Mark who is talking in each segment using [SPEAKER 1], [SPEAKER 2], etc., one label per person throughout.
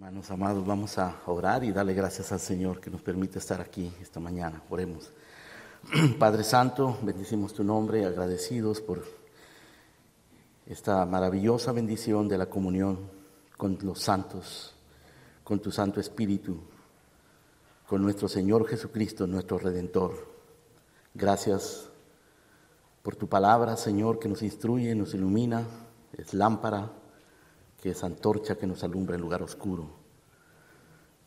[SPEAKER 1] Hermanos amados, vamos a orar y darle gracias al Señor que nos permite estar aquí esta mañana. Oremos. Padre Santo, bendecimos tu nombre, agradecidos por esta maravillosa bendición de la comunión con los santos, con tu Santo Espíritu, con nuestro Señor Jesucristo, nuestro Redentor. Gracias por tu palabra, Señor, que nos instruye, nos ilumina, es lámpara que es antorcha que nos alumbra en lugar oscuro.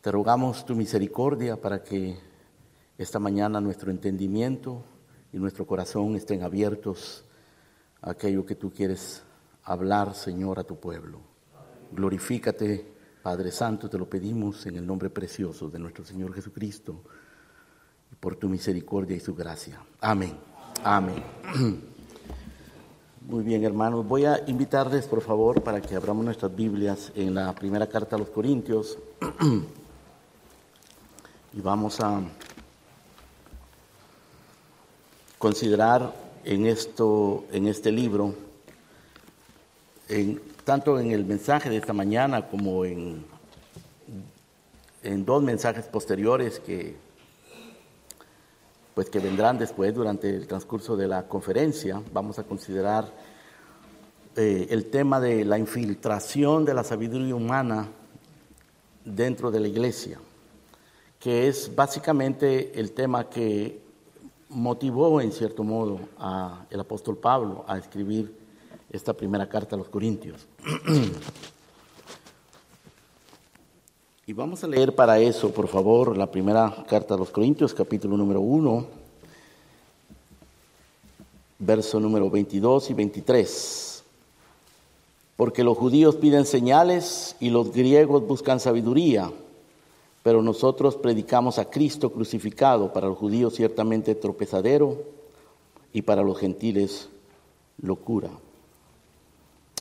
[SPEAKER 1] Te rogamos tu misericordia para que esta mañana nuestro entendimiento y nuestro corazón estén abiertos a aquello que tú quieres hablar, Señor, a tu pueblo. Glorifícate, Padre Santo, te lo pedimos en el nombre precioso de nuestro Señor Jesucristo, por tu misericordia y su gracia. Amén. Amén. Muy bien, hermanos. Voy a invitarles, por favor, para que abramos nuestras Biblias en la primera carta a los Corintios. y vamos a considerar en, esto, en este libro, en, tanto en el mensaje de esta mañana como en, en dos mensajes posteriores que pues que vendrán después durante el transcurso de la conferencia. Vamos a considerar eh, el tema de la infiltración de la sabiduría humana dentro de la iglesia, que es básicamente el tema que motivó en cierto modo al apóstol Pablo a escribir esta primera carta a los Corintios. Y vamos a leer para eso, por favor, la primera carta a los Corintios, capítulo número 1, verso número 22 y 23. Porque los judíos piden señales y los griegos buscan sabiduría, pero nosotros predicamos a Cristo crucificado, para los judíos ciertamente tropezadero y para los gentiles locura.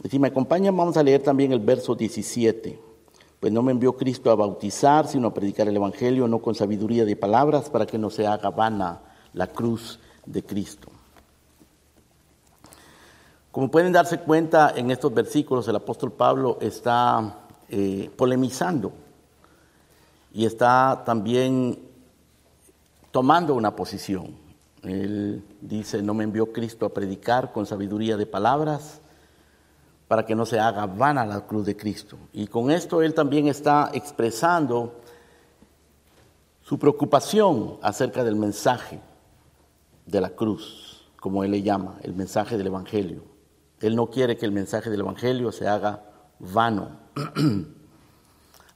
[SPEAKER 1] Y si me acompañan, vamos a leer también el verso 17 pues no me envió Cristo a bautizar, sino a predicar el Evangelio, no con sabiduría de palabras, para que no se haga vana la cruz de Cristo. Como pueden darse cuenta, en estos versículos el apóstol Pablo está eh, polemizando y está también tomando una posición. Él dice, no me envió Cristo a predicar con sabiduría de palabras, para que no se haga vana la cruz de Cristo. Y con esto él también está expresando su preocupación acerca del mensaje de la cruz, como él le llama, el mensaje del Evangelio. Él no quiere que el mensaje del Evangelio se haga vano.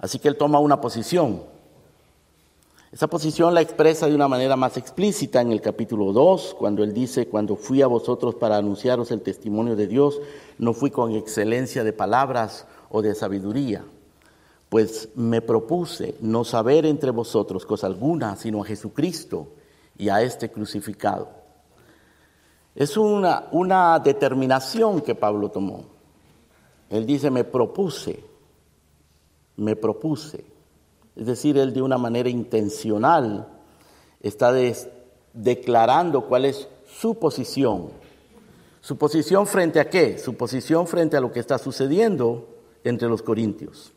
[SPEAKER 1] Así que él toma una posición esa posición la expresa de una manera más explícita en el capítulo 2, cuando él dice, cuando fui a vosotros para anunciaros el testimonio de Dios, no fui con excelencia de palabras o de sabiduría, pues me propuse no saber entre vosotros cosa alguna, sino a Jesucristo y a este crucificado. Es una, una determinación que Pablo tomó. Él dice, me propuse, me propuse. Es decir, él de una manera intencional está declarando cuál es su posición. ¿Su posición frente a qué? Su posición frente a lo que está sucediendo entre los corintios.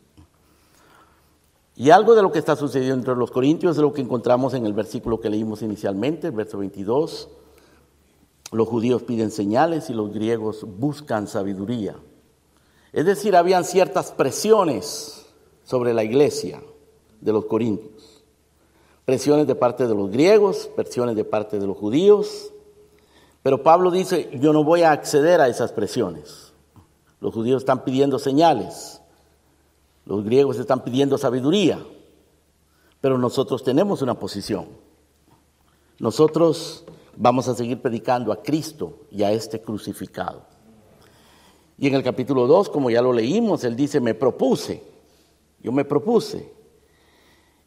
[SPEAKER 1] Y algo de lo que está sucediendo entre los corintios es lo que encontramos en el versículo que leímos inicialmente, el verso 22. Los judíos piden señales y los griegos buscan sabiduría. Es decir, habían ciertas presiones sobre la iglesia de los corintios. Presiones de parte de los griegos, presiones de parte de los judíos. Pero Pablo dice, yo no voy a acceder a esas presiones. Los judíos están pidiendo señales. Los griegos están pidiendo sabiduría. Pero nosotros tenemos una posición. Nosotros vamos a seguir predicando a Cristo y a este crucificado. Y en el capítulo 2, como ya lo leímos, él dice, me propuse, yo me propuse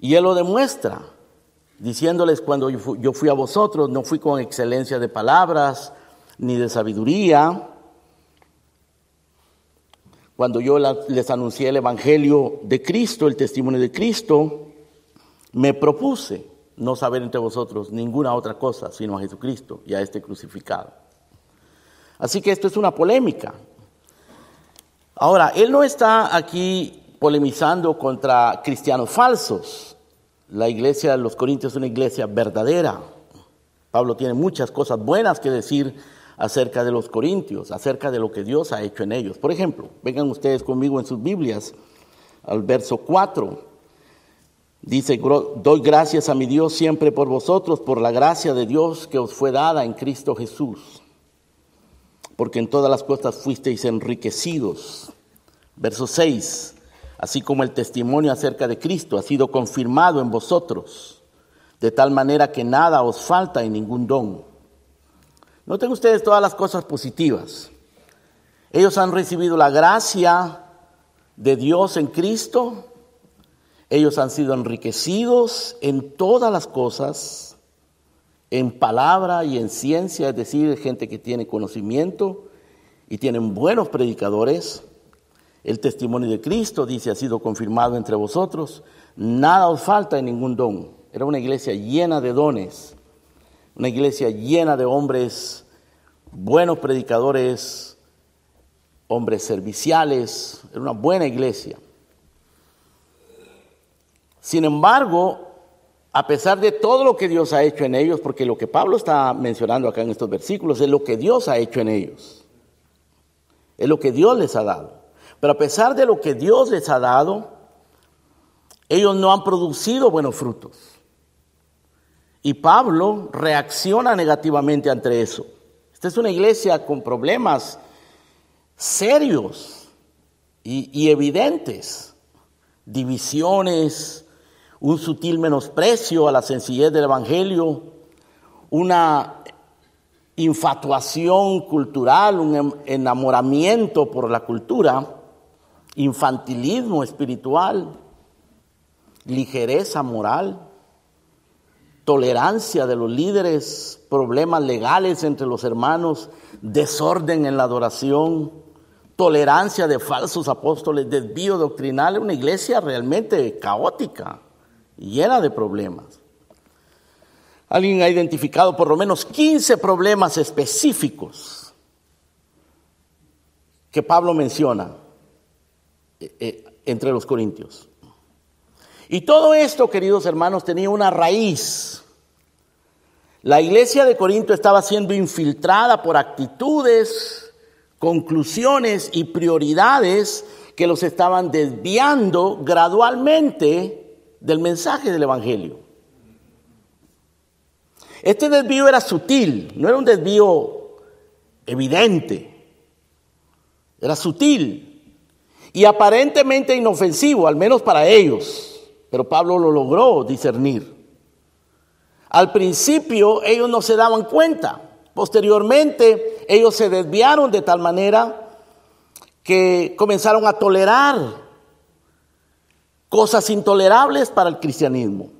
[SPEAKER 1] y Él lo demuestra, diciéndoles cuando yo fui a vosotros, no fui con excelencia de palabras ni de sabiduría. Cuando yo les anuncié el Evangelio de Cristo, el testimonio de Cristo, me propuse no saber entre vosotros ninguna otra cosa sino a Jesucristo y a este crucificado. Así que esto es una polémica. Ahora, Él no está aquí polemizando contra cristianos falsos. La iglesia de los Corintios es una iglesia verdadera. Pablo tiene muchas cosas buenas que decir acerca de los Corintios, acerca de lo que Dios ha hecho en ellos. Por ejemplo, vengan ustedes conmigo en sus Biblias al verso 4. Dice, doy gracias a mi Dios siempre por vosotros, por la gracia de Dios que os fue dada en Cristo Jesús, porque en todas las cosas fuisteis enriquecidos. Verso 6, así como el testimonio acerca de Cristo ha sido confirmado en vosotros, de tal manera que nada os falta en ningún don. Noten ustedes todas las cosas positivas. Ellos han recibido la gracia de Dios en Cristo, ellos han sido enriquecidos en todas las cosas, en palabra y en ciencia, es decir, gente que tiene conocimiento y tienen buenos predicadores. El testimonio de Cristo, dice, ha sido confirmado entre vosotros. Nada os falta en ningún don. Era una iglesia llena de dones, una iglesia llena de hombres, buenos predicadores, hombres serviciales. Era una buena iglesia. Sin embargo, a pesar de todo lo que Dios ha hecho en ellos, porque lo que Pablo está mencionando acá en estos versículos es lo que Dios ha hecho en ellos, es lo que Dios les ha dado. Pero a pesar de lo que Dios les ha dado, ellos no han producido buenos frutos. Y Pablo reacciona negativamente ante eso. Esta es una iglesia con problemas serios y, y evidentes, divisiones, un sutil menosprecio a la sencillez del Evangelio, una infatuación cultural, un em, enamoramiento por la cultura, infantilismo espiritual, ligereza moral, tolerancia de los líderes, problemas legales entre los hermanos, desorden en la adoración, tolerancia de falsos apóstoles, desvío doctrinal, una iglesia realmente caótica llena de problemas. Alguien ha identificado por lo menos 15 problemas específicos que Pablo menciona eh, entre los corintios. Y todo esto, queridos hermanos, tenía una raíz. La iglesia de Corinto estaba siendo infiltrada por actitudes, conclusiones y prioridades que los estaban desviando gradualmente del mensaje del Evangelio. Este desvío era sutil, no era un desvío evidente, era sutil y aparentemente inofensivo, al menos para ellos, pero Pablo lo logró discernir. Al principio ellos no se daban cuenta, posteriormente ellos se desviaron de tal manera que comenzaron a tolerar cosas intolerables para el cristianismo.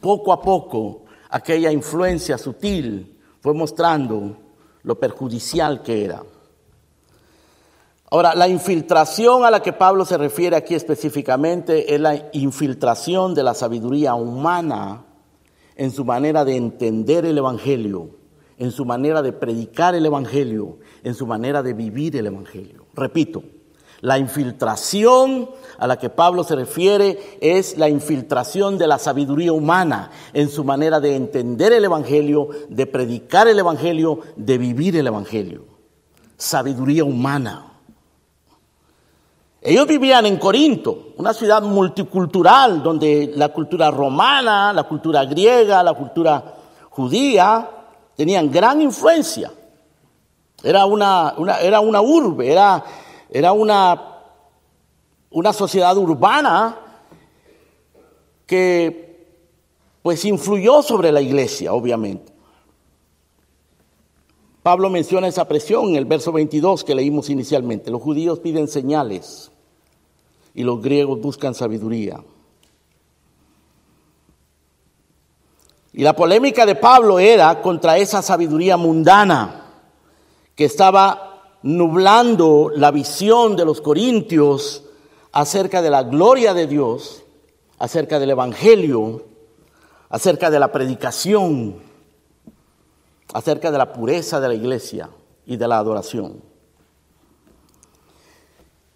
[SPEAKER 1] Poco a poco, aquella influencia sutil fue mostrando lo perjudicial que era. Ahora, la infiltración a la que Pablo se refiere aquí específicamente es la infiltración de la sabiduría humana en su manera de entender el Evangelio, en su manera de predicar el Evangelio, en su manera de vivir el Evangelio. Repito, la infiltración a la que Pablo se refiere es la infiltración de la sabiduría humana en su manera de entender el Evangelio, de predicar el Evangelio, de vivir el Evangelio. Sabiduría humana. Ellos vivían en Corinto, una ciudad multicultural donde la cultura romana, la cultura griega, la cultura judía tenían gran influencia. Era una, era una urbe, era era una, una sociedad urbana que pues influyó sobre la iglesia, obviamente. Pablo menciona esa presión en el verso 22 que leímos inicialmente. Los judíos piden señales y los griegos buscan sabiduría. Y la polémica de Pablo era contra esa sabiduría mundana que estaba nublando la visión de los corintios acerca de la gloria de Dios, acerca del Evangelio, acerca de la predicación, acerca de la pureza de la iglesia y de la adoración.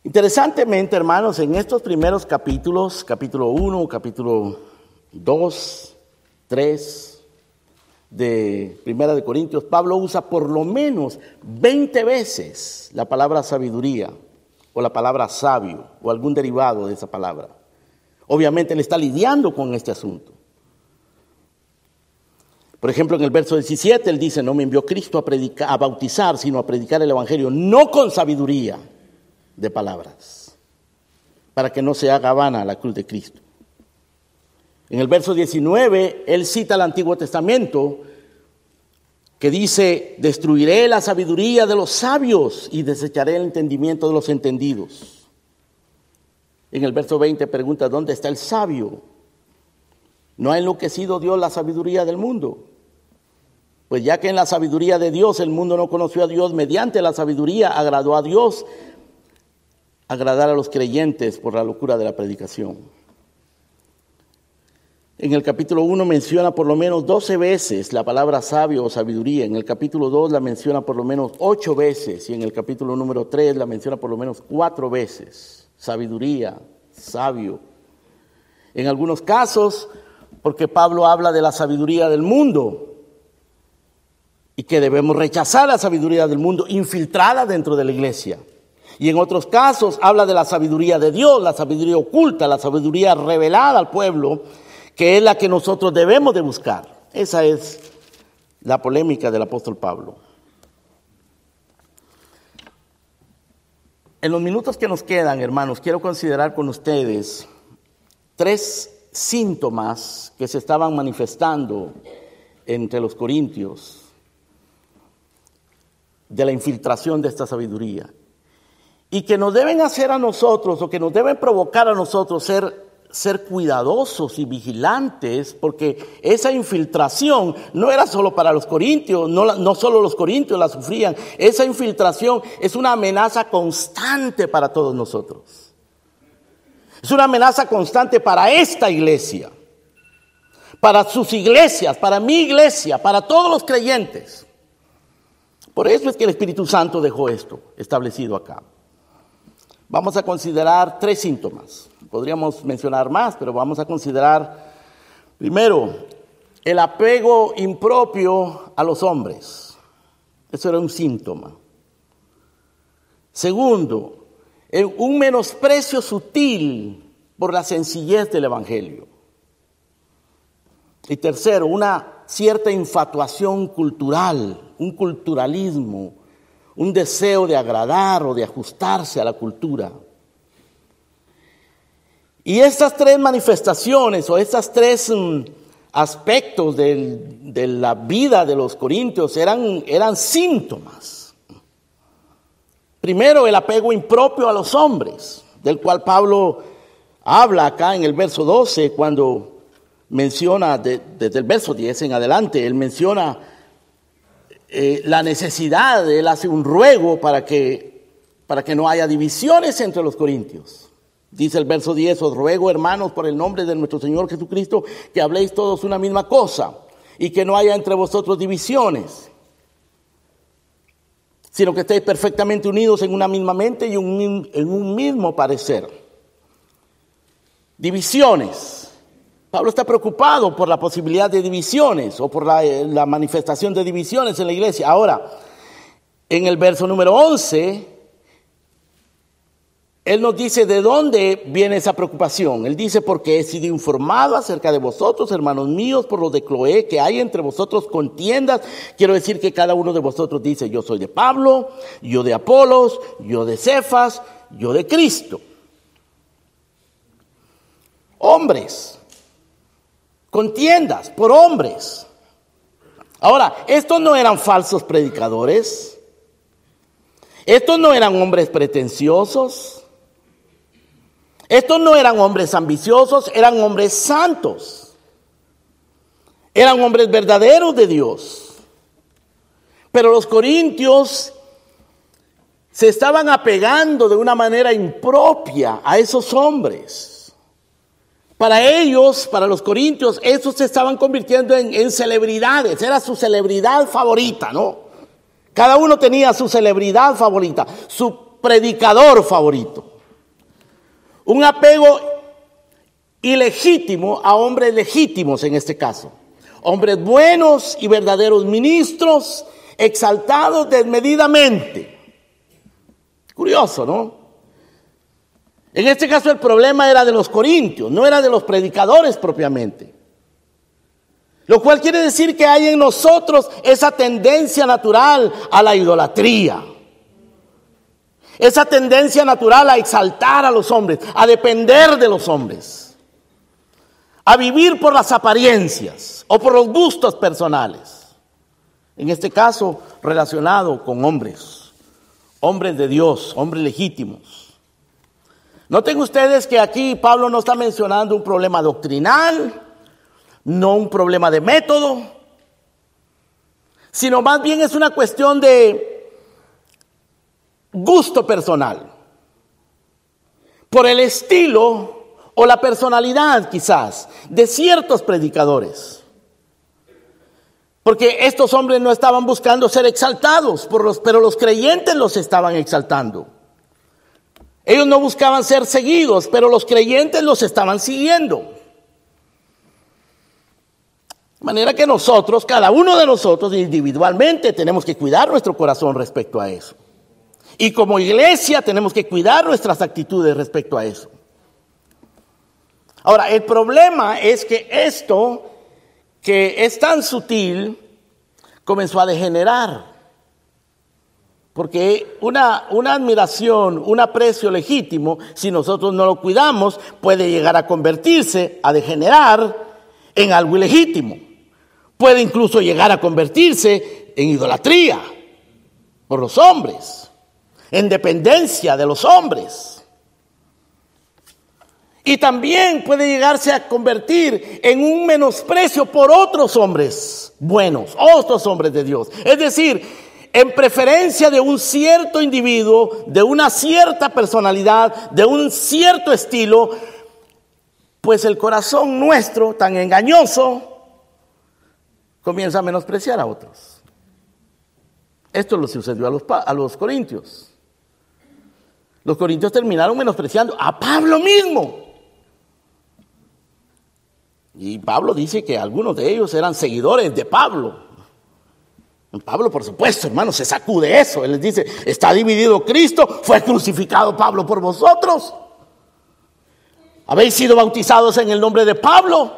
[SPEAKER 1] Interesantemente, hermanos, en estos primeros capítulos, capítulo 1, capítulo 2, 3 de Primera de Corintios, Pablo usa por lo menos 20 veces la palabra sabiduría o la palabra sabio o algún derivado de esa palabra. Obviamente él está lidiando con este asunto. Por ejemplo, en el verso 17 él dice, no me envió Cristo a, predicar, a bautizar, sino a predicar el Evangelio, no con sabiduría de palabras, para que no se haga vana la cruz de Cristo. En el verso 19, él cita el Antiguo Testamento que dice, destruiré la sabiduría de los sabios y desecharé el entendimiento de los entendidos. En el verso 20 pregunta, ¿dónde está el sabio? ¿No ha enloquecido Dios la sabiduría del mundo? Pues ya que en la sabiduría de Dios el mundo no conoció a Dios, mediante la sabiduría agradó a Dios agradar a los creyentes por la locura de la predicación. En el capítulo 1 menciona por lo menos 12 veces la palabra sabio o sabiduría. En el capítulo 2 la menciona por lo menos 8 veces. Y en el capítulo número 3 la menciona por lo menos 4 veces. Sabiduría, sabio. En algunos casos, porque Pablo habla de la sabiduría del mundo. Y que debemos rechazar la sabiduría del mundo infiltrada dentro de la iglesia. Y en otros casos habla de la sabiduría de Dios, la sabiduría oculta, la sabiduría revelada al pueblo, que es la que nosotros debemos de buscar. Esa es la polémica del apóstol Pablo. En los minutos que nos quedan, hermanos, quiero considerar con ustedes tres síntomas que se estaban manifestando entre los corintios de la infiltración de esta sabiduría y que nos deben hacer a nosotros o que nos deben provocar a nosotros ser, ser cuidadosos y vigilantes, porque esa infiltración no era solo para los corintios, no, no solo los corintios la sufrían, esa infiltración es una amenaza constante para todos nosotros. Es una amenaza constante para esta iglesia, para sus iglesias, para mi iglesia, para todos los creyentes. Por eso es que el Espíritu Santo dejó esto establecido acá. Vamos a considerar tres síntomas. Podríamos mencionar más, pero vamos a considerar primero el apego impropio a los hombres. Eso era un síntoma. Segundo, un menosprecio sutil por la sencillez del Evangelio. Y tercero, una cierta infatuación cultural, un culturalismo un deseo de agradar o de ajustarse a la cultura. Y estas tres manifestaciones o estos tres mm, aspectos de la vida de los corintios eran, eran síntomas. Primero, el apego impropio a los hombres, del cual Pablo habla acá en el verso 12, cuando menciona, desde el verso 10 en adelante, él menciona eh, la necesidad, él hace un ruego para que, para que no haya divisiones entre los corintios. Dice el verso 10, os ruego hermanos por el nombre de nuestro Señor Jesucristo que habléis todos una misma cosa y que no haya entre vosotros divisiones, sino que estéis perfectamente unidos en una misma mente y en un mismo parecer. Divisiones. Pablo está preocupado por la posibilidad de divisiones o por la, manifestación de divisiones en la iglesia. Ahora, en el verso número 11, él nos dice de dónde viene esa preocupación. Él dice, porque he sido informado acerca de vosotros, hermanos míos, por lo de Cloé, que hay entre vosotros contiendas. Quiero decir que cada uno de vosotros dice, yo soy de Pablo, yo de Apolos, yo de Cefas, yo de Cristo. Hombres, contiendas por hombres. Ahora, estos no eran falsos predicadores, estos no eran hombres pretenciosos, estos no eran hombres ambiciosos, eran hombres santos, eran hombres verdaderos de Dios. Pero los corintios se estaban apegando de una manera impropia a esos hombres. Para ellos, para los corintios, esos se estaban convirtiendo en, celebridades, era su celebridad favorita, ¿no? Cada uno tenía su celebridad favorita, su predicador favorito. Un apego ilegítimo a hombres legítimos en este caso. Hombres buenos y verdaderos ministros, exaltados desmedidamente. Curioso, ¿no? En este caso el problema era de los corintios, no era de los predicadores propiamente. Lo cual quiere decir que hay en nosotros esa tendencia natural a la idolatría. Esa tendencia natural a exaltar a los hombres, a depender de los hombres. A vivir por las apariencias o por los gustos personales. En este caso, relacionado con hombres. Hombres de Dios, hombres legítimos. Noten ustedes que aquí Pablo no está mencionando un problema doctrinal, no un problema de método, sino más bien es una cuestión de gusto personal, por el estilo o la personalidad quizás de ciertos predicadores. Porque estos hombres no estaban buscando ser exaltados, por los, pero los creyentes los estaban exaltando. Ellos no buscaban ser seguidos, pero los creyentes los estaban siguiendo. De manera que nosotros, cada uno de nosotros individualmente, tenemos que cuidar nuestro corazón respecto a eso. Y como iglesia tenemos que cuidar nuestras actitudes respecto a eso. Ahora, el problema es que esto, que es tan sutil, comenzó a degenerar. Porque una, admiración, un aprecio legítimo, si nosotros no lo cuidamos, puede llegar a convertirse, a degenerar en algo ilegítimo. Puede incluso llegar a convertirse en idolatría por los hombres, en dependencia de los hombres. Y también puede llegarse a convertir en un menosprecio por otros hombres buenos, otros hombres de Dios. Es decir, en preferencia de un cierto individuo, de una cierta personalidad, de un cierto estilo, pues el corazón nuestro, tan engañoso, comienza a menospreciar a otros. Esto lo sucedió a los, a los corintios. Los corintios terminaron menospreciando a Pablo mismo. Y Pablo dice que algunos de ellos eran seguidores de Pablo. Pablo, por supuesto, hermano, se sacude eso. Él les dice, está dividido Cristo, fue crucificado Pablo por vosotros. Habéis sido bautizados en el nombre de Pablo.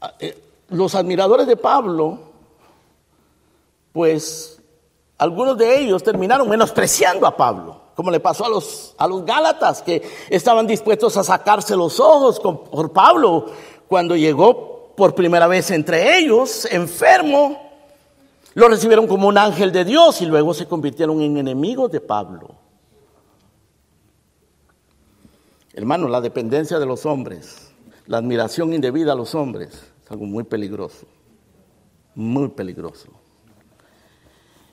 [SPEAKER 1] Ah, eh, los admiradores de Pablo, pues algunos de ellos terminaron menospreciando a Pablo, como le pasó a los, a los Gálatas, que estaban dispuestos a sacarse los ojos por Pablo cuando llegó por primera vez entre ellos, enfermo, lo recibieron como un ángel de Dios y luego se convirtieron en enemigos de Pablo. Hermano, la dependencia de los hombres, la admiración indebida a los hombres, es algo muy peligroso, muy peligroso.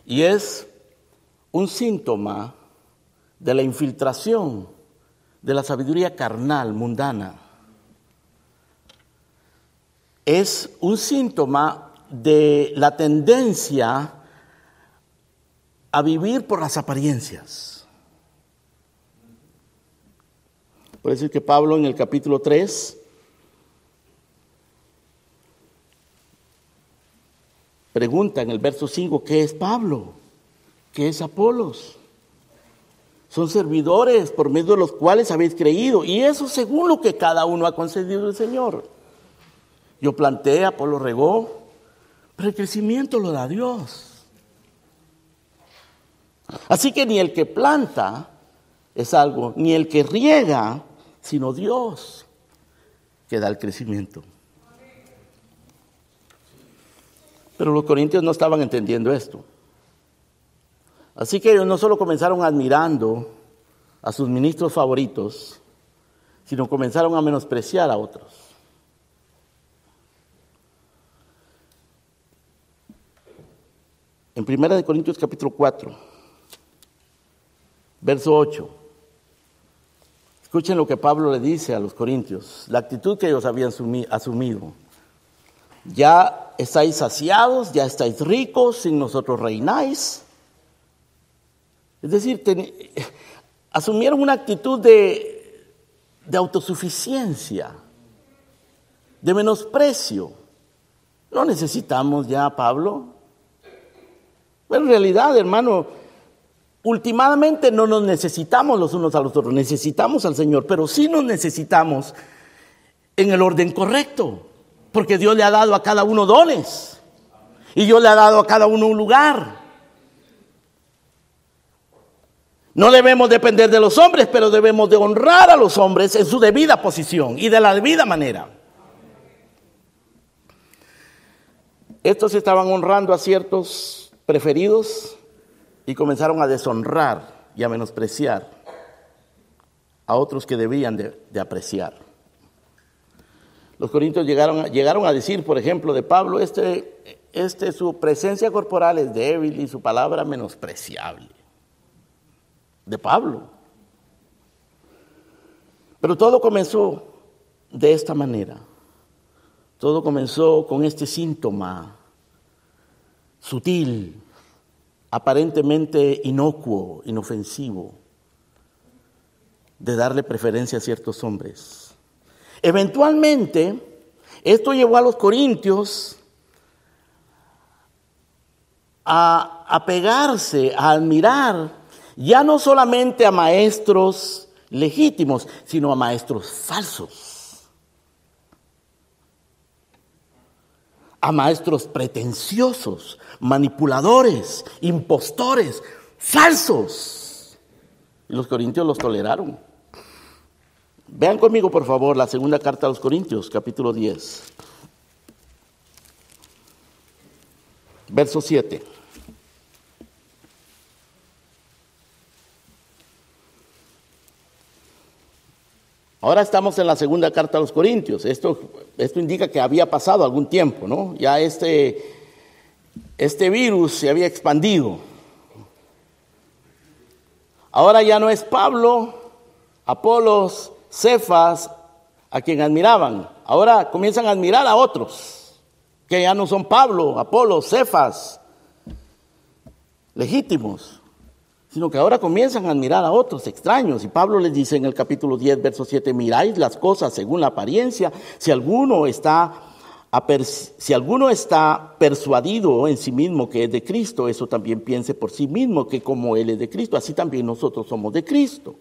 [SPEAKER 1] Y es un síntoma de la infiltración de la sabiduría carnal, mundana, es un síntoma de la tendencia a vivir por las apariencias. Por eso es que Pablo en el capítulo 3 pregunta en el verso 5, ¿qué es Pablo? ¿Qué es Apolos? Son servidores por medio de los cuales habéis creído, y eso según lo que cada uno ha concedido el Señor. Yo planté, Apolo regó, pero el crecimiento lo da Dios. Así que ni el que planta es algo, ni el que riega, sino Dios que da el crecimiento. Pero los corintios no estaban entendiendo esto. Así que ellos no solo comenzaron admirando a sus ministros favoritos, sino comenzaron a menospreciar a otros. En 1 Corintios capítulo 4, verso 8. Escuchen lo que Pablo le dice a los corintios, la actitud que ellos habían asumido. Ya estáis saciados, ya estáis ricos, sin nosotros reináis. Es decir, asumieron una actitud de, de autosuficiencia, de menosprecio. No necesitamos ya Pablo. Pero en realidad, hermano, últimamente no nos necesitamos los unos a los otros, necesitamos al Señor, pero sí nos necesitamos en el orden correcto, porque Dios le ha dado a cada uno dones y Dios le ha dado a cada uno un lugar. No debemos depender de los hombres, pero debemos de honrar a los hombres en su debida posición y de la debida manera. Estos estaban honrando a ciertos preferidos y comenzaron a deshonrar y a menospreciar a otros que debían de, apreciar. Los corintios llegaron, llegaron a decir, por ejemplo, de Pablo, este, este, su presencia corporal es débil y su palabra menospreciable. De Pablo. Pero todo comenzó de esta manera. Todo comenzó con este síntoma sutil, aparentemente inocuo, inofensivo, de darle preferencia a ciertos hombres. Eventualmente, esto llevó a los corintios a, a pegarse, a admirar ya no solamente a maestros legítimos, sino a maestros falsos. A maestros pretenciosos, manipuladores, impostores, falsos. Y los corintios los toleraron. Vean conmigo, por favor, la segunda carta a los Corintios, capítulo 10. Verso 7. Ahora estamos en la segunda carta a los Corintios. Esto, esto indica que había pasado algún tiempo, ¿no? Ya este, este virus se había expandido. Ahora ya no es Pablo, Apolos, Cefas a quien admiraban. Ahora comienzan a admirar a otros, que ya no son Pablo, Apolos, Cefas, legítimos sino que ahora comienzan a admirar a otros extraños. Y Pablo les dice en el capítulo 10, verso 7, miráis las cosas según la apariencia. Si alguno está, si alguno está persuadido en sí mismo que es de Cristo, eso también piense por sí mismo que como Él es de Cristo, así también nosotros somos de Cristo.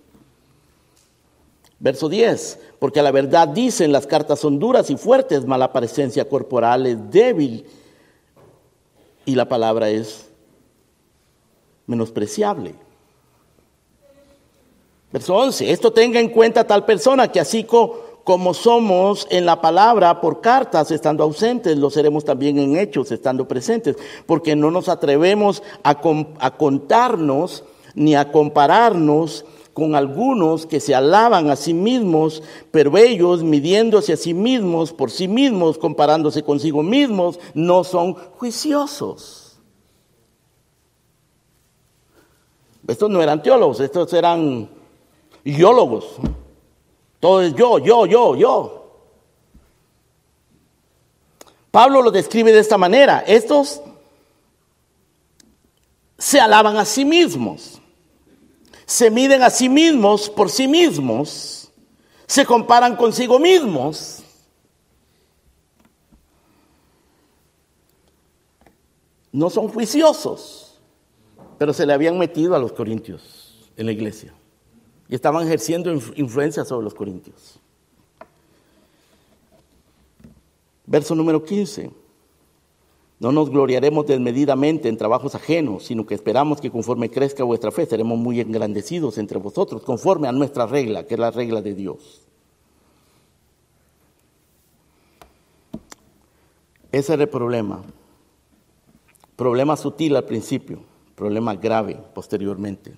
[SPEAKER 1] Verso 10, porque a la verdad dicen las cartas son duras y fuertes, mala presencia corporal es débil y la palabra es menospreciable. Verso 11, esto tenga en cuenta tal persona que así como somos en la palabra por cartas estando ausentes, lo seremos también en hechos estando presentes, porque no nos atrevemos a, a contarnos ni a compararnos con algunos que se alaban a sí mismos, pero ellos midiéndose a sí mismos por sí mismos, comparándose consigo mismos, no son juiciosos. Estos no eran teólogos, estos eran iólogos. Todo es yo, yo, yo, yo. Pablo lo describe de esta manera. Estos se alaban a sí mismos, se miden a sí mismos por sí mismos, se comparan consigo mismos. No son juiciosos pero se le habían metido a los corintios en la iglesia y estaban ejerciendo influencia sobre los corintios. Verso número 15. No nos gloriaremos desmedidamente en trabajos ajenos, sino que esperamos que conforme crezca vuestra fe, seremos muy engrandecidos entre vosotros, conforme a nuestra regla, que es la regla de Dios. Ese era el problema. Problema sutil al principio problema grave posteriormente.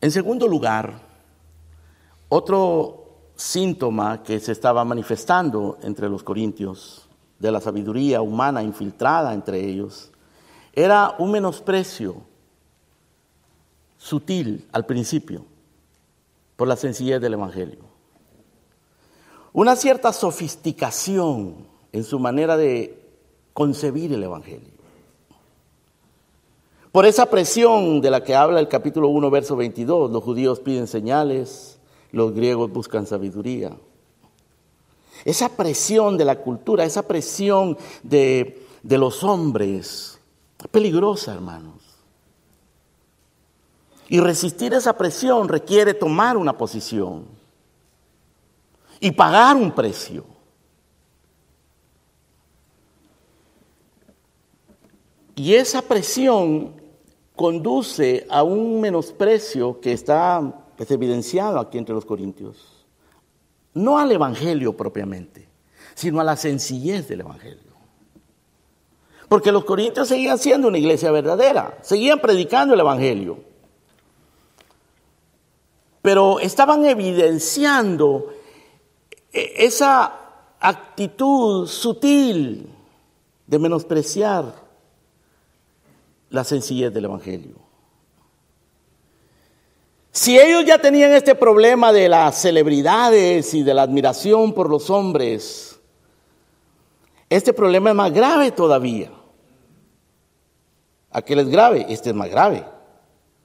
[SPEAKER 1] En segundo lugar, otro síntoma que se estaba manifestando entre los corintios de la sabiduría humana infiltrada entre ellos era un menosprecio sutil al principio por la sencillez del Evangelio. Una cierta sofisticación en su manera de concebir el Evangelio. Por esa presión de la que habla el capítulo 1, verso 22, los judíos piden señales, los griegos buscan sabiduría. Esa presión de la cultura, esa presión de, de los hombres, es peligrosa, hermanos. Y resistir esa presión requiere tomar una posición y pagar un precio. Y esa presión conduce a un menosprecio que está pues, evidenciado aquí entre los corintios. No al Evangelio propiamente, sino a la sencillez del Evangelio. Porque los corintios seguían siendo una iglesia verdadera, seguían predicando el Evangelio. Pero estaban evidenciando e, esa actitud sutil de menospreciar la sencillez del Evangelio. Si ellos ya tenían este problema de las celebridades y de la admiración por los hombres, este problema es más grave todavía. Aquel es grave, este es más grave.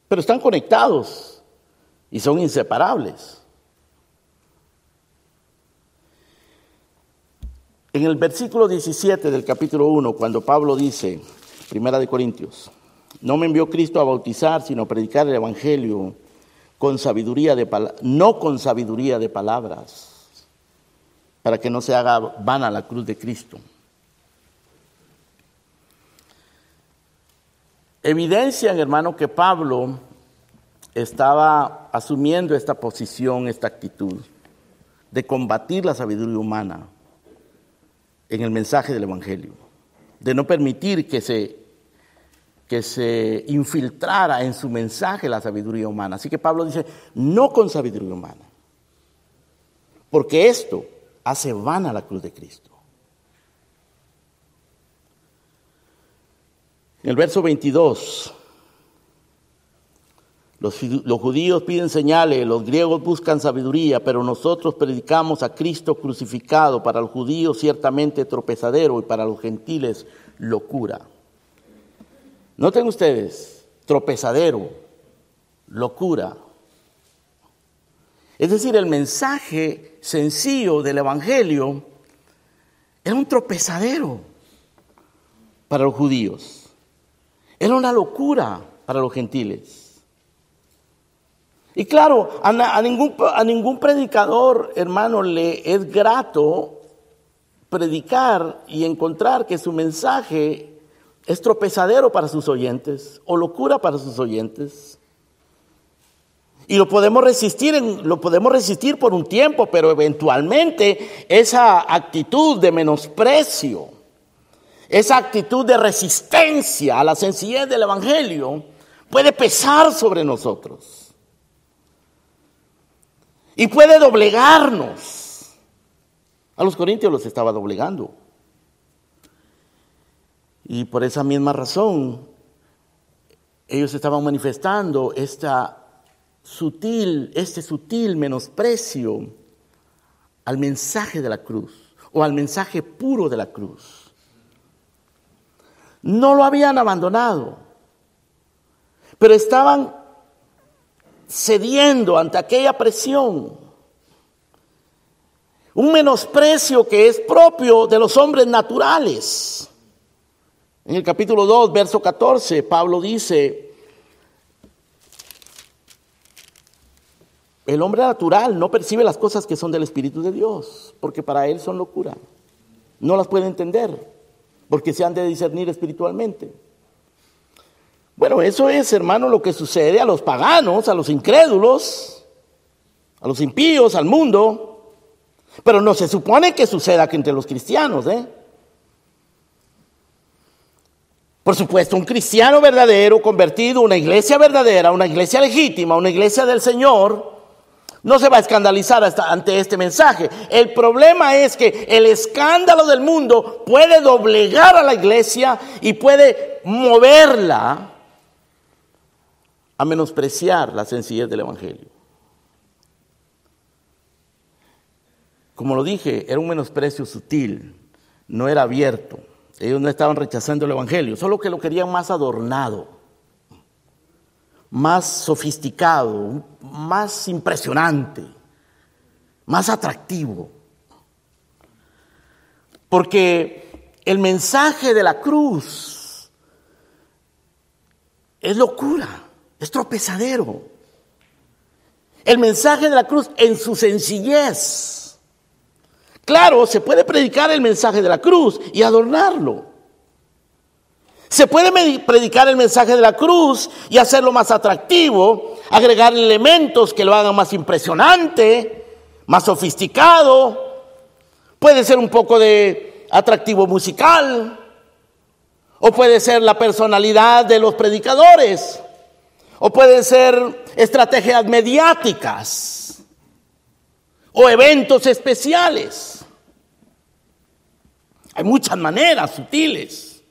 [SPEAKER 1] Pero están conectados y son inseparables. En el versículo 17 del capítulo 1, cuando Pablo dice, Primera de Corintios, no me envió Cristo a bautizar, sino a predicar el Evangelio con sabiduría de no con sabiduría de palabras, para que no se haga vana la cruz de Cristo. Evidencian, hermano, que Pablo estaba asumiendo esta posición, esta actitud de combatir la sabiduría humana en el mensaje del Evangelio, de no permitir que se que se infiltrara en su mensaje la sabiduría humana. Así que Pablo dice, no con sabiduría humana, porque esto hace vana la cruz de Cristo. En el verso 22, los, judíos piden señales, los griegos buscan sabiduría, pero nosotros predicamos a Cristo crucificado, para los judíos ciertamente tropezadero y para los gentiles locura. Noten ustedes, tropezadero, locura. Es decir, el mensaje sencillo del Evangelio era un tropezadero para los judíos. Era una locura para los gentiles. Y claro, a, ningún, a ningún predicador, hermano, le es grato predicar y encontrar que su mensaje es tropezadero para sus oyentes o locura para sus oyentes. Y lo podemos resistir, lo podemos resistir por un tiempo, pero eventualmente esa actitud de menosprecio, esa actitud de resistencia a la sencillez del Evangelio puede pesar sobre nosotros. Y puede doblegarnos. A los corintios los estaba doblegando. Y por esa misma razón, ellos estaban manifestando esta sutil, este sutil menosprecio al mensaje de la cruz o al mensaje puro de la cruz. No lo habían abandonado, pero estaban cediendo ante aquella presión. Un menosprecio que es propio de los hombres naturales. En el capítulo 2, verso 14, Pablo dice, el hombre natural no percibe las cosas que son del Espíritu de Dios, porque para él son locura. No las puede entender, porque se han de discernir espiritualmente. Bueno, eso es, hermano, lo que sucede a los paganos, a los incrédulos, a los impíos, al mundo. Pero no se supone que suceda que entre los cristianos, ¿eh? Por supuesto, un cristiano verdadero, convertido, una iglesia verdadera, una iglesia legítima, una iglesia del Señor, no se va a escandalizar ante este mensaje. El problema es que el escándalo del mundo puede doblegar a la iglesia y puede moverla a menospreciar la sencillez del Evangelio. Como lo dije, era un menosprecio sutil, no era abierto. Ellos no estaban rechazando el Evangelio, solo que lo querían más adornado, más sofisticado, más impresionante, más atractivo. Porque el mensaje de la cruz es locura, es tropezadero. El mensaje de la cruz en su sencillez Claro, se puede predicar el mensaje de la cruz y adornarlo. Se puede predicar el mensaje de la cruz y hacerlo más atractivo, agregar elementos que lo hagan más impresionante, más sofisticado. Puede ser un poco de atractivo musical, o puede ser la personalidad de los predicadores, o pueden ser estrategias mediáticas, o eventos especiales. Hay muchas maneras sutiles.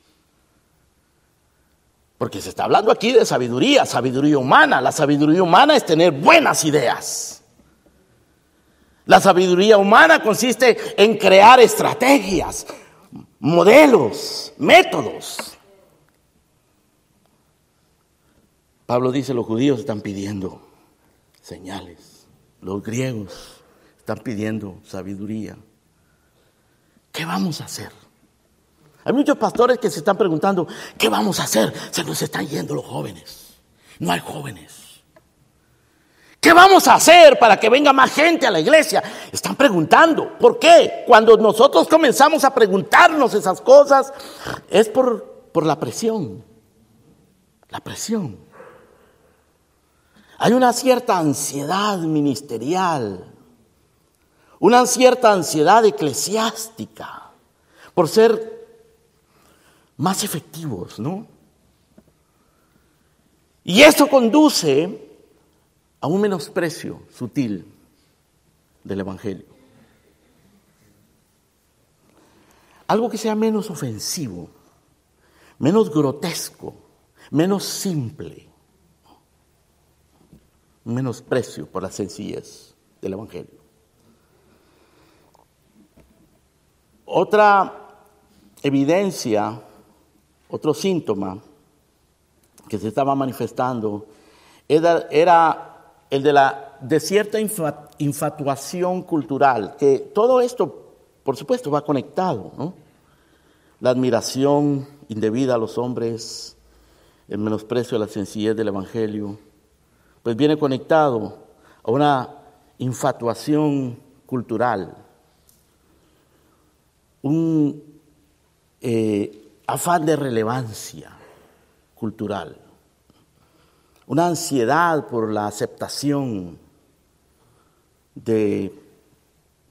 [SPEAKER 1] Porque se está hablando aquí de sabiduría, sabiduría humana. La sabiduría humana es tener buenas ideas. La sabiduría humana consiste en crear estrategias, modelos, métodos. Pablo dice, los judíos están pidiendo señales, los griegos están pidiendo sabiduría. ¿Qué vamos a hacer? Hay muchos pastores que se están preguntando, ¿qué vamos a hacer? Se nos están yendo los jóvenes. No hay jóvenes. ¿Qué vamos a hacer para que venga más gente a la iglesia? Están preguntando. ¿Por qué? Cuando nosotros comenzamos a preguntarnos esas cosas, es por, por la presión. La presión. Hay una cierta ansiedad ministerial una cierta ansiedad eclesiástica por ser más efectivos, ¿no? Y eso conduce a un menosprecio sutil del Evangelio. Algo que sea menos ofensivo, menos grotesco, menos simple. Menosprecio por la sencillez del Evangelio. Otra evidencia, otro síntoma que se estaba manifestando era, el de la de cierta infatuación cultural, que todo esto, por supuesto, va conectado, ¿no? La admiración indebida a los hombres, el menosprecio a la sencillez del Evangelio, pues viene conectado a una infatuación cultural un eh, afán de relevancia cultural, una ansiedad por la aceptación de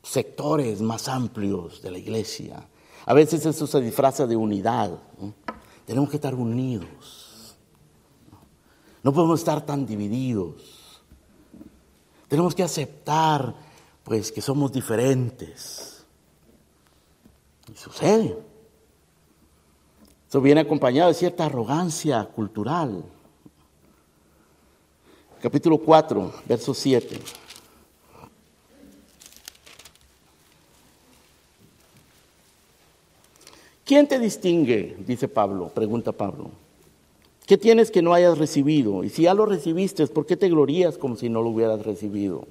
[SPEAKER 1] sectores más amplios de la iglesia. A veces eso se disfraza de unidad. Tenemos que estar unidos. No podemos estar tan divididos. Tenemos que aceptar pues que somos diferentes. Sucede. Eso viene acompañado de cierta arrogancia cultural. Capítulo 4, verso 7. ¿Quién te distingue? Dice Pablo, pregunta Pablo. ¿Qué tienes que no hayas recibido? Y si ya lo recibiste, ¿por qué te glorías como si no lo hubieras recibido?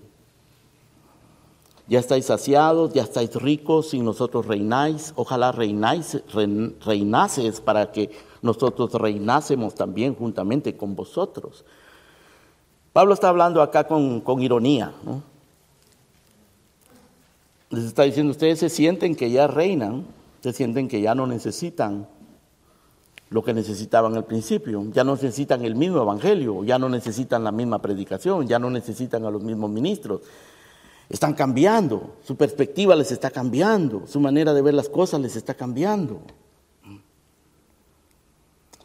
[SPEAKER 1] Ya estáis saciados, ya estáis ricos, y nosotros reináis. Ojalá reináis, reinases para que nosotros reinásemos también juntamente con vosotros. Pablo está hablando acá con, ironía. Les está diciendo, ustedes se sienten que ya reinan, se sienten que ya no necesitan lo que necesitaban al principio, ya no necesitan el mismo evangelio, ya no necesitan la misma predicación, ya no necesitan a los mismos ministros, están cambiando, su perspectiva les está cambiando, su manera de ver las cosas les está cambiando.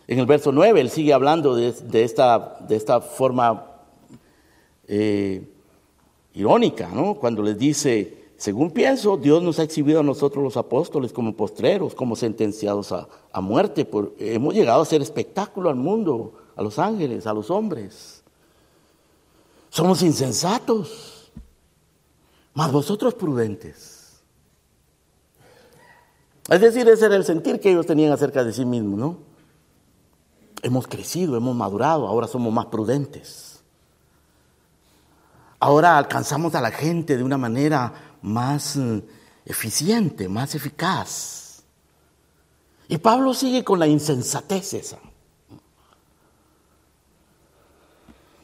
[SPEAKER 1] En el verso 9 él sigue hablando de, esta, de esta, forma eh, irónica, ¿no? cuando les dice, según pienso, Dios nos ha exhibido a nosotros los apóstoles como postreros, como sentenciados a, a muerte. Por, hemos llegado a ser espectáculo al mundo, a los ángeles, a los hombres. Somos insensatos. Mas vosotros prudentes. Es decir, ese era el sentir que ellos tenían acerca de sí mismos, ¿no? Hemos crecido, hemos madurado, ahora somos más prudentes. Ahora alcanzamos a la gente de una manera más eh, eficiente, más eficaz. Y Pablo sigue con la insensatez esa.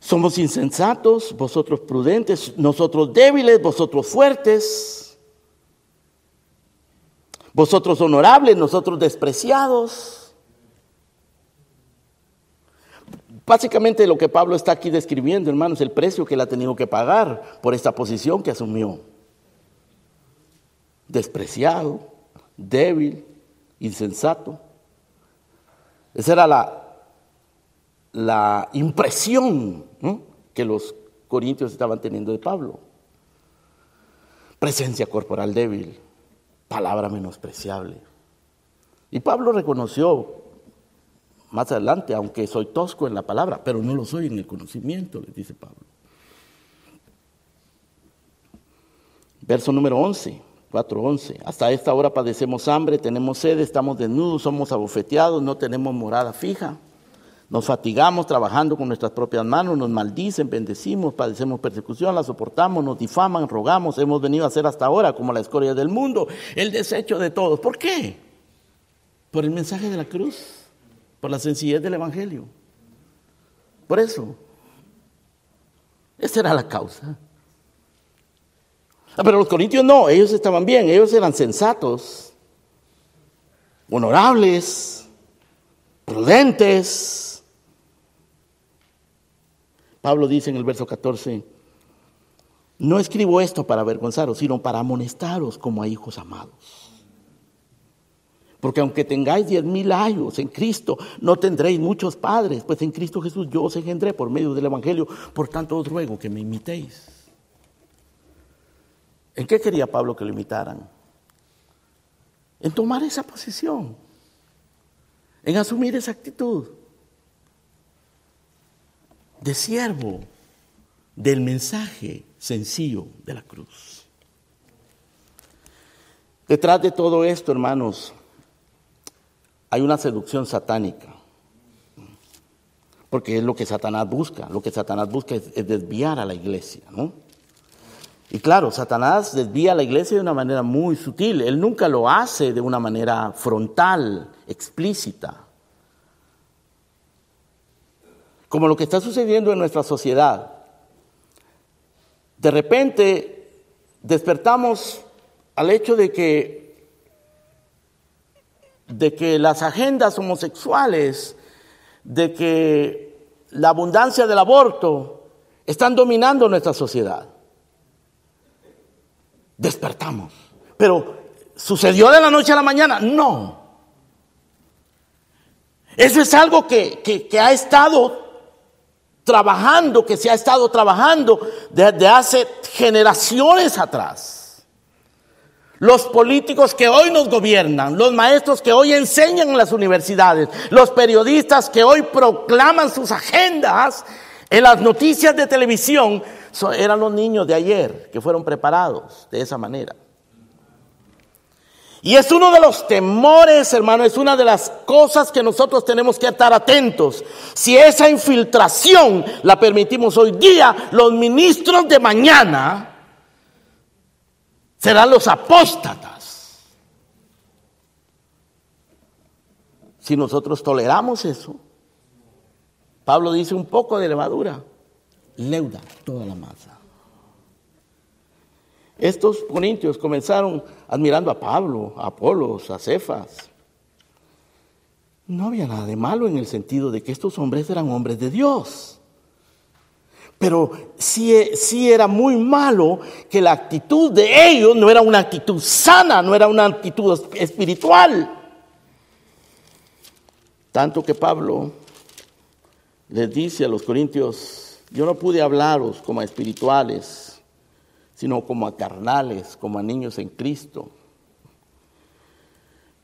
[SPEAKER 1] Somos insensatos, vosotros prudentes, nosotros débiles, vosotros fuertes, vosotros honorables, nosotros despreciados. Básicamente lo que Pablo está aquí describiendo, hermanos, el precio que él ha tenido que pagar por esta posición que asumió. Despreciado, débil, insensato. Esa era la, la impresión que los corintios estaban teniendo de Pablo. Presencia corporal débil, palabra menospreciable. Y Pablo reconoció más adelante, aunque soy tosco en la palabra, pero no lo soy en el conocimiento, le dice Pablo. Verso número 11, 4.11. Hasta esta hora padecemos hambre, tenemos sed, estamos desnudos, somos abofeteados, no tenemos morada fija. Nos fatigamos trabajando con nuestras propias manos, nos maldicen, bendecimos, padecemos persecución, la soportamos, nos difaman, rogamos, hemos venido a ser hasta ahora como la escoria del mundo, el desecho de todos. ¿Por qué? Por el mensaje de la cruz, por la sencillez del Evangelio. Por eso. Esa era la causa. Ah, pero los corintios no, ellos estaban bien, ellos eran sensatos, honorables, prudentes, Pablo dice en el verso 14, no escribo esto para avergonzaros, sino para amonestaros como a hijos amados. Porque aunque tengáis diez mil años en Cristo, no tendréis muchos padres, pues en Cristo Jesús yo os engendré por medio del Evangelio. Por tanto os ruego que me imitéis. ¿En qué quería Pablo que lo imitaran? En tomar esa posición, en asumir esa actitud de siervo del mensaje sencillo de la cruz. Detrás de todo esto, hermanos, hay una seducción satánica. Porque es lo que Satanás busca. Lo que Satanás busca es, desviar a la iglesia, ¿no? Y claro, Satanás desvía a la iglesia de una manera muy sutil. Él nunca lo hace de una manera frontal, explícita como lo que está sucediendo en nuestra sociedad. De repente despertamos al hecho de que, de que las agendas homosexuales, de que la abundancia del aborto están dominando nuestra sociedad. Despertamos. Pero, ¿sucedió de la noche a la mañana? No. Eso es algo que, que ha estado trabajando, que se ha estado trabajando desde hace generaciones atrás. Los políticos que hoy nos gobiernan, los maestros que hoy enseñan en las universidades, los periodistas que hoy proclaman sus agendas en las noticias de televisión, eran los niños de ayer que fueron preparados de esa manera. Y es uno de los temores, hermano, es una de las cosas que nosotros tenemos que estar atentos. Si esa infiltración la permitimos hoy día, los ministros de mañana serán los apóstatas. Si nosotros toleramos eso, Pablo dice un poco de levadura, leuda toda la masa. Estos corintios comenzaron admirando a Pablo, a Apolos, a Cefas. No había nada de malo en el sentido de que estos hombres eran hombres de Dios. Pero sí, sí, era muy malo que la actitud de ellos no era una actitud sana, no era una actitud espiritual. Tanto que Pablo les dice a los corintios, yo no pude hablaros como a espirituales, sino como a carnales, como a niños en Cristo.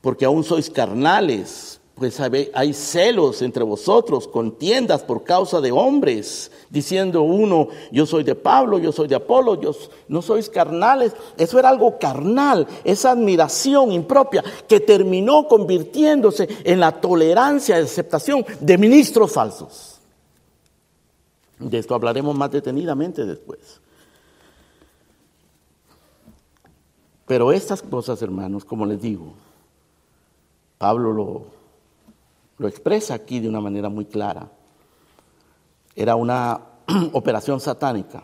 [SPEAKER 1] Porque aún sois carnales, pues hay celos entre vosotros, contiendas por causa de hombres, diciendo uno, yo soy de Pablo, yo soy de Apolo, yo, no sois carnales. Eso era algo carnal, esa admiración impropia que terminó convirtiéndose en la tolerancia y aceptación de ministros falsos. De esto hablaremos más detenidamente después. Pero estas cosas, hermanos, como les digo, Pablo lo, lo expresa aquí de una manera muy clara. Era una operación satánica.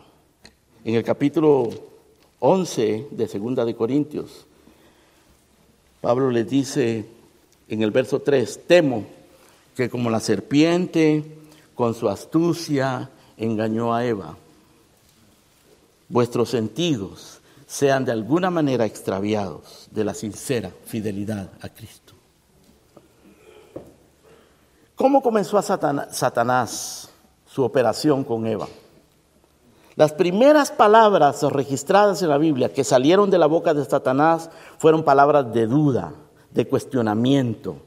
[SPEAKER 1] En el capítulo 11 de Segunda de Corintios, Pablo les dice en el verso 3, temo que como la serpiente con su astucia engañó a Eva, vuestros sentidos sean de alguna manera extraviados de la sincera fidelidad a Cristo. ¿Cómo comenzó Satanás su operación con Eva? Las primeras palabras registradas en la Biblia que salieron de la boca de Satanás fueron palabras de duda, de cuestionamiento,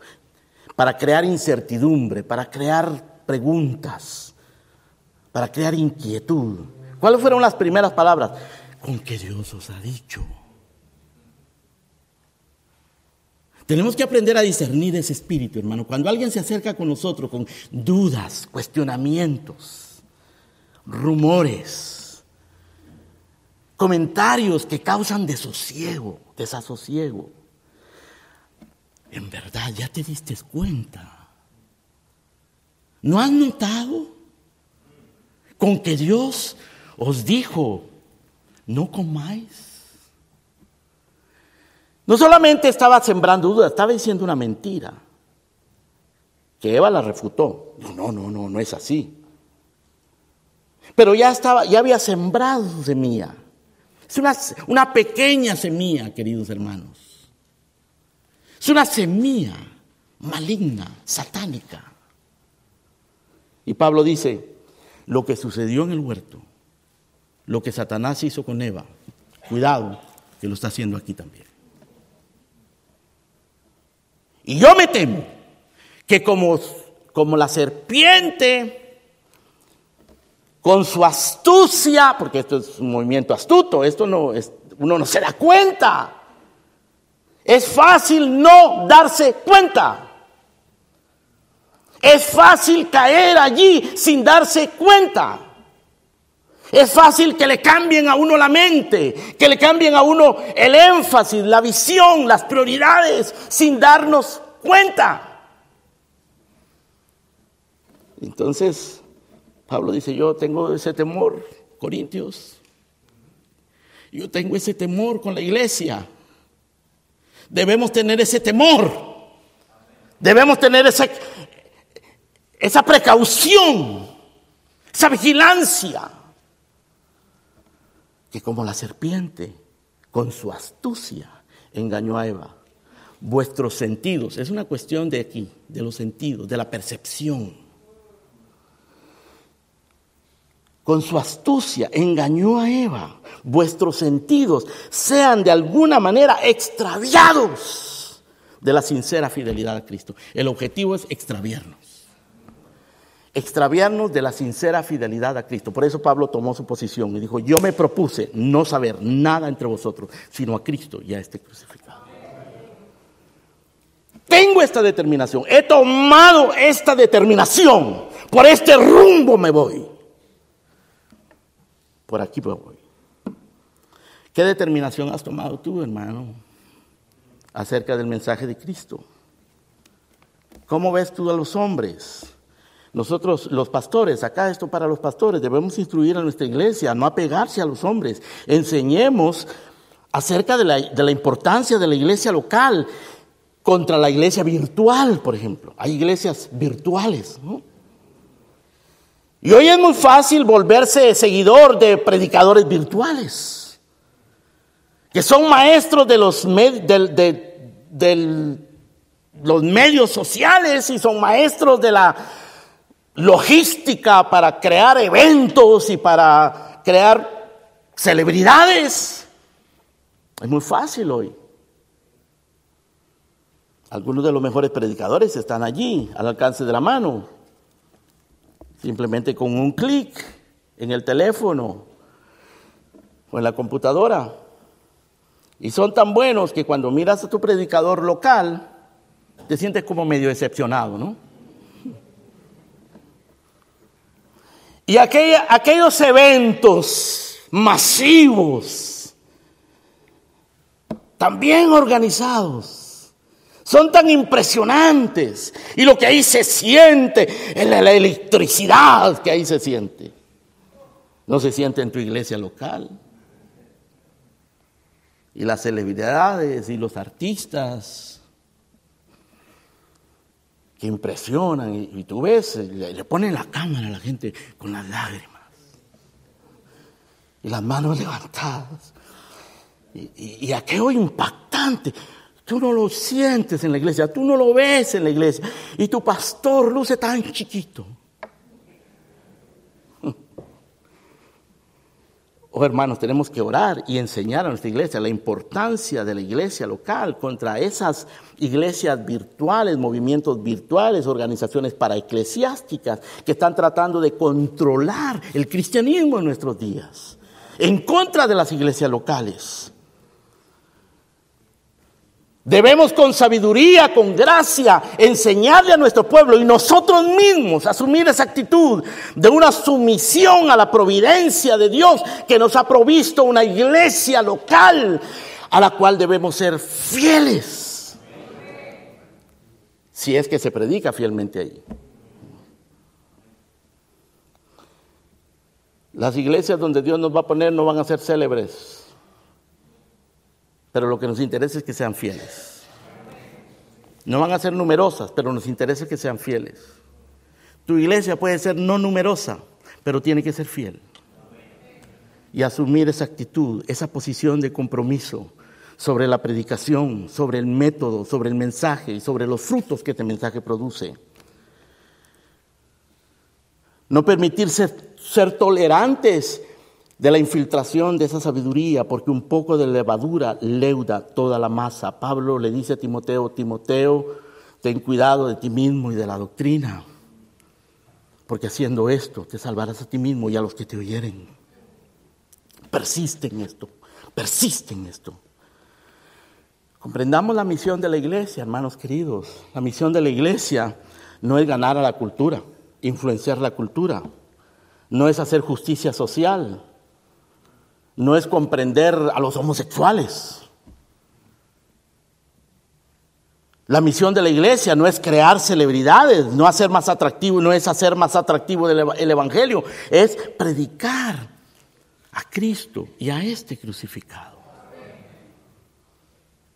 [SPEAKER 1] para crear incertidumbre, para crear preguntas, para crear inquietud. ¿Cuáles fueron las primeras palabras? ¿Con qué Dios os ha dicho? Tenemos que aprender a discernir ese espíritu, hermano. Cuando alguien se acerca con nosotros con dudas, cuestionamientos, rumores, comentarios que causan desosiego, desasosiego, en verdad ya te diste cuenta. ¿No has notado con que Dios os dijo, no comáis? No solamente estaba sembrando dudas, estaba diciendo una mentira. Que Eva la refutó. No, no, no, no es así. Pero ya estaba, ya había sembrado semilla. Es una, una pequeña semilla, queridos hermanos. Es una semilla maligna, satánica. Y Pablo dice, lo que sucedió en el huerto, lo que Satanás hizo con Eva, cuidado, que lo está haciendo aquí también. Y yo me temo que como, como la serpiente, con su astucia, porque esto es un movimiento astuto, esto no es, uno no se da cuenta. Es fácil no darse cuenta. Es fácil caer allí sin darse cuenta. Es fácil que le cambien a uno la mente, que le cambien a uno el énfasis, la visión, las prioridades, sin darnos cuenta. Entonces, Pablo dice, yo tengo ese temor, Corintios. Yo tengo ese temor con la iglesia. Debemos tener ese temor. Debemos tener esa, esa precaución, esa vigilancia que como la serpiente, con su astucia, engañó a Eva. Vuestros sentidos, es una cuestión de aquí, de los sentidos, de la percepción. Con su astucia engañó a Eva. Vuestros sentidos sean de alguna manera extraviados de la sincera fidelidad a Cristo. El objetivo es extraviarnos extraviarnos de la sincera fidelidad a Cristo. Por eso Pablo tomó su posición y dijo, yo me propuse no saber nada entre vosotros, sino a Cristo y a este crucificado. Tengo esta determinación, he tomado esta determinación, por este rumbo me voy. Por aquí me voy. ¿Qué determinación has tomado tú, hermano, acerca del mensaje de Cristo? ¿Cómo ves tú a los hombres? Nosotros, los pastores, acá esto para los pastores, debemos instruir a nuestra iglesia no apegarse a los hombres. Enseñemos acerca de la, importancia de la iglesia local contra la iglesia virtual, por ejemplo. Hay iglesias virtuales, ¿no? Y hoy es muy fácil volverse seguidor de predicadores virtuales, que son maestros de los, de los medios sociales y son maestros de la logística para crear eventos y para crear celebridades. Es muy fácil hoy. Algunos de los mejores predicadores están allí, al alcance de la mano. Simplemente con un clic en el teléfono o en la computadora. Y son tan buenos que cuando miras a tu predicador local, te sientes como medio decepcionado, ¿no? Y aquellos eventos masivos, también organizados, son tan impresionantes. Y lo que ahí se siente, la, la electricidad que ahí se siente, no se siente en tu iglesia local. Y las celebridades y los artistas impresionan. Y, tú ves, le, ponen la cámara a la gente con las lágrimas. Y las manos levantadas. Y, y aquello impactante. Tú no lo sientes en la iglesia, tú no lo ves en la iglesia. Y tu pastor luce tan chiquito. Oh hermanos, tenemos que orar y enseñar a nuestra iglesia la importancia de la iglesia local contra esas iglesias virtuales, movimientos virtuales, organizaciones paraeclesiásticas que están tratando de controlar el cristianismo en nuestros días, en contra de las iglesias locales. Debemos con sabiduría, con gracia, enseñarle a nuestro pueblo y nosotros mismos asumir esa actitud de una sumisión a la providencia de Dios que nos ha provisto una iglesia local a la cual debemos ser fieles. Si es que se predica fielmente ahí. Las iglesias donde Dios nos va a poner no van a ser célebres pero lo que nos interesa es que sean fieles. No van a ser numerosas, pero nos interesa que sean fieles. Tu iglesia puede ser no numerosa, pero tiene que ser fiel. Y asumir esa actitud, esa posición de compromiso sobre la predicación, sobre el método, sobre el mensaje y sobre los frutos que este mensaje produce. No permitirse ser tolerantes de la infiltración de esa sabiduría, porque un poco de levadura leuda toda la masa. Pablo le dice a Timoteo, Timoteo, ten cuidado de ti mismo y de la doctrina, porque haciendo esto te salvarás a ti mismo y a los que te oyeren. Persiste en esto, persiste en esto. Comprendamos la misión de la iglesia, hermanos queridos. La misión de la iglesia no es ganar a la cultura, influenciar la cultura, no es hacer justicia social, no es comprender a los homosexuales. La misión de la iglesia no es crear celebridades, no hacer más atractivo, no es hacer más atractivo el evangelio, es predicar a Cristo y a este crucificado.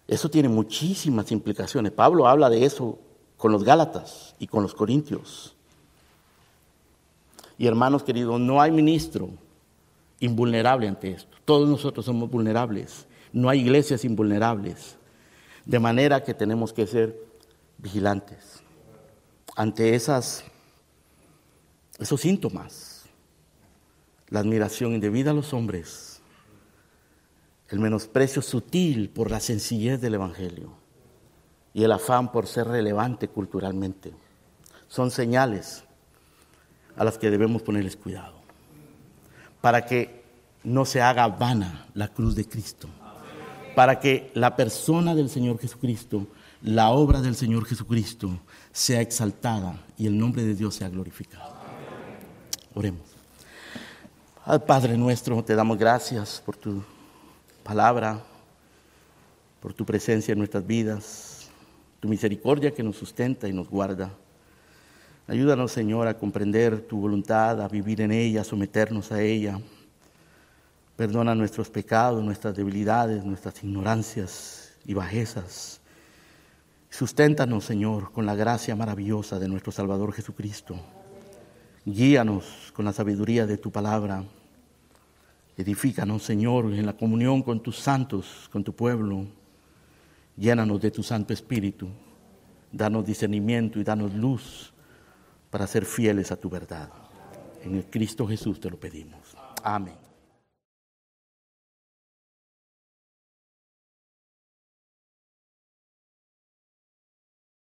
[SPEAKER 1] Eso tiene muchísimas implicaciones. Pablo habla de eso con los Gálatas y con los Corintios. Y hermanos queridos, no hay ministro invulnerable ante esto. Todos nosotros somos vulnerables. No hay iglesias invulnerables. De manera que tenemos que ser vigilantes ante esas, esos síntomas. La admiración indebida a los hombres, el menosprecio sutil por la sencillez del Evangelio y el afán por ser relevante culturalmente. Son señales a las que debemos ponerles cuidado para que no se haga vana la cruz de Cristo, para que la persona del Señor Jesucristo, la obra del Señor Jesucristo sea exaltada y el nombre de Dios sea glorificado. Oremos. Al Padre nuestro, te damos gracias por tu palabra, por tu presencia en nuestras vidas, tu misericordia que nos sustenta y nos guarda. Ayúdanos, Señor, a comprender tu voluntad, a vivir en ella, a someternos a ella. Perdona nuestros pecados, nuestras debilidades, nuestras ignorancias y bajezas. Susténtanos, Señor, con la gracia maravillosa de nuestro Salvador Jesucristo. Guíanos con la sabiduría de tu palabra. Edifícanos, Señor, en la comunión con tus santos, con tu pueblo. Llénanos de tu Santo Espíritu. Danos discernimiento y danos luz para ser fieles a tu verdad. En el Cristo Jesús te lo pedimos. Amén.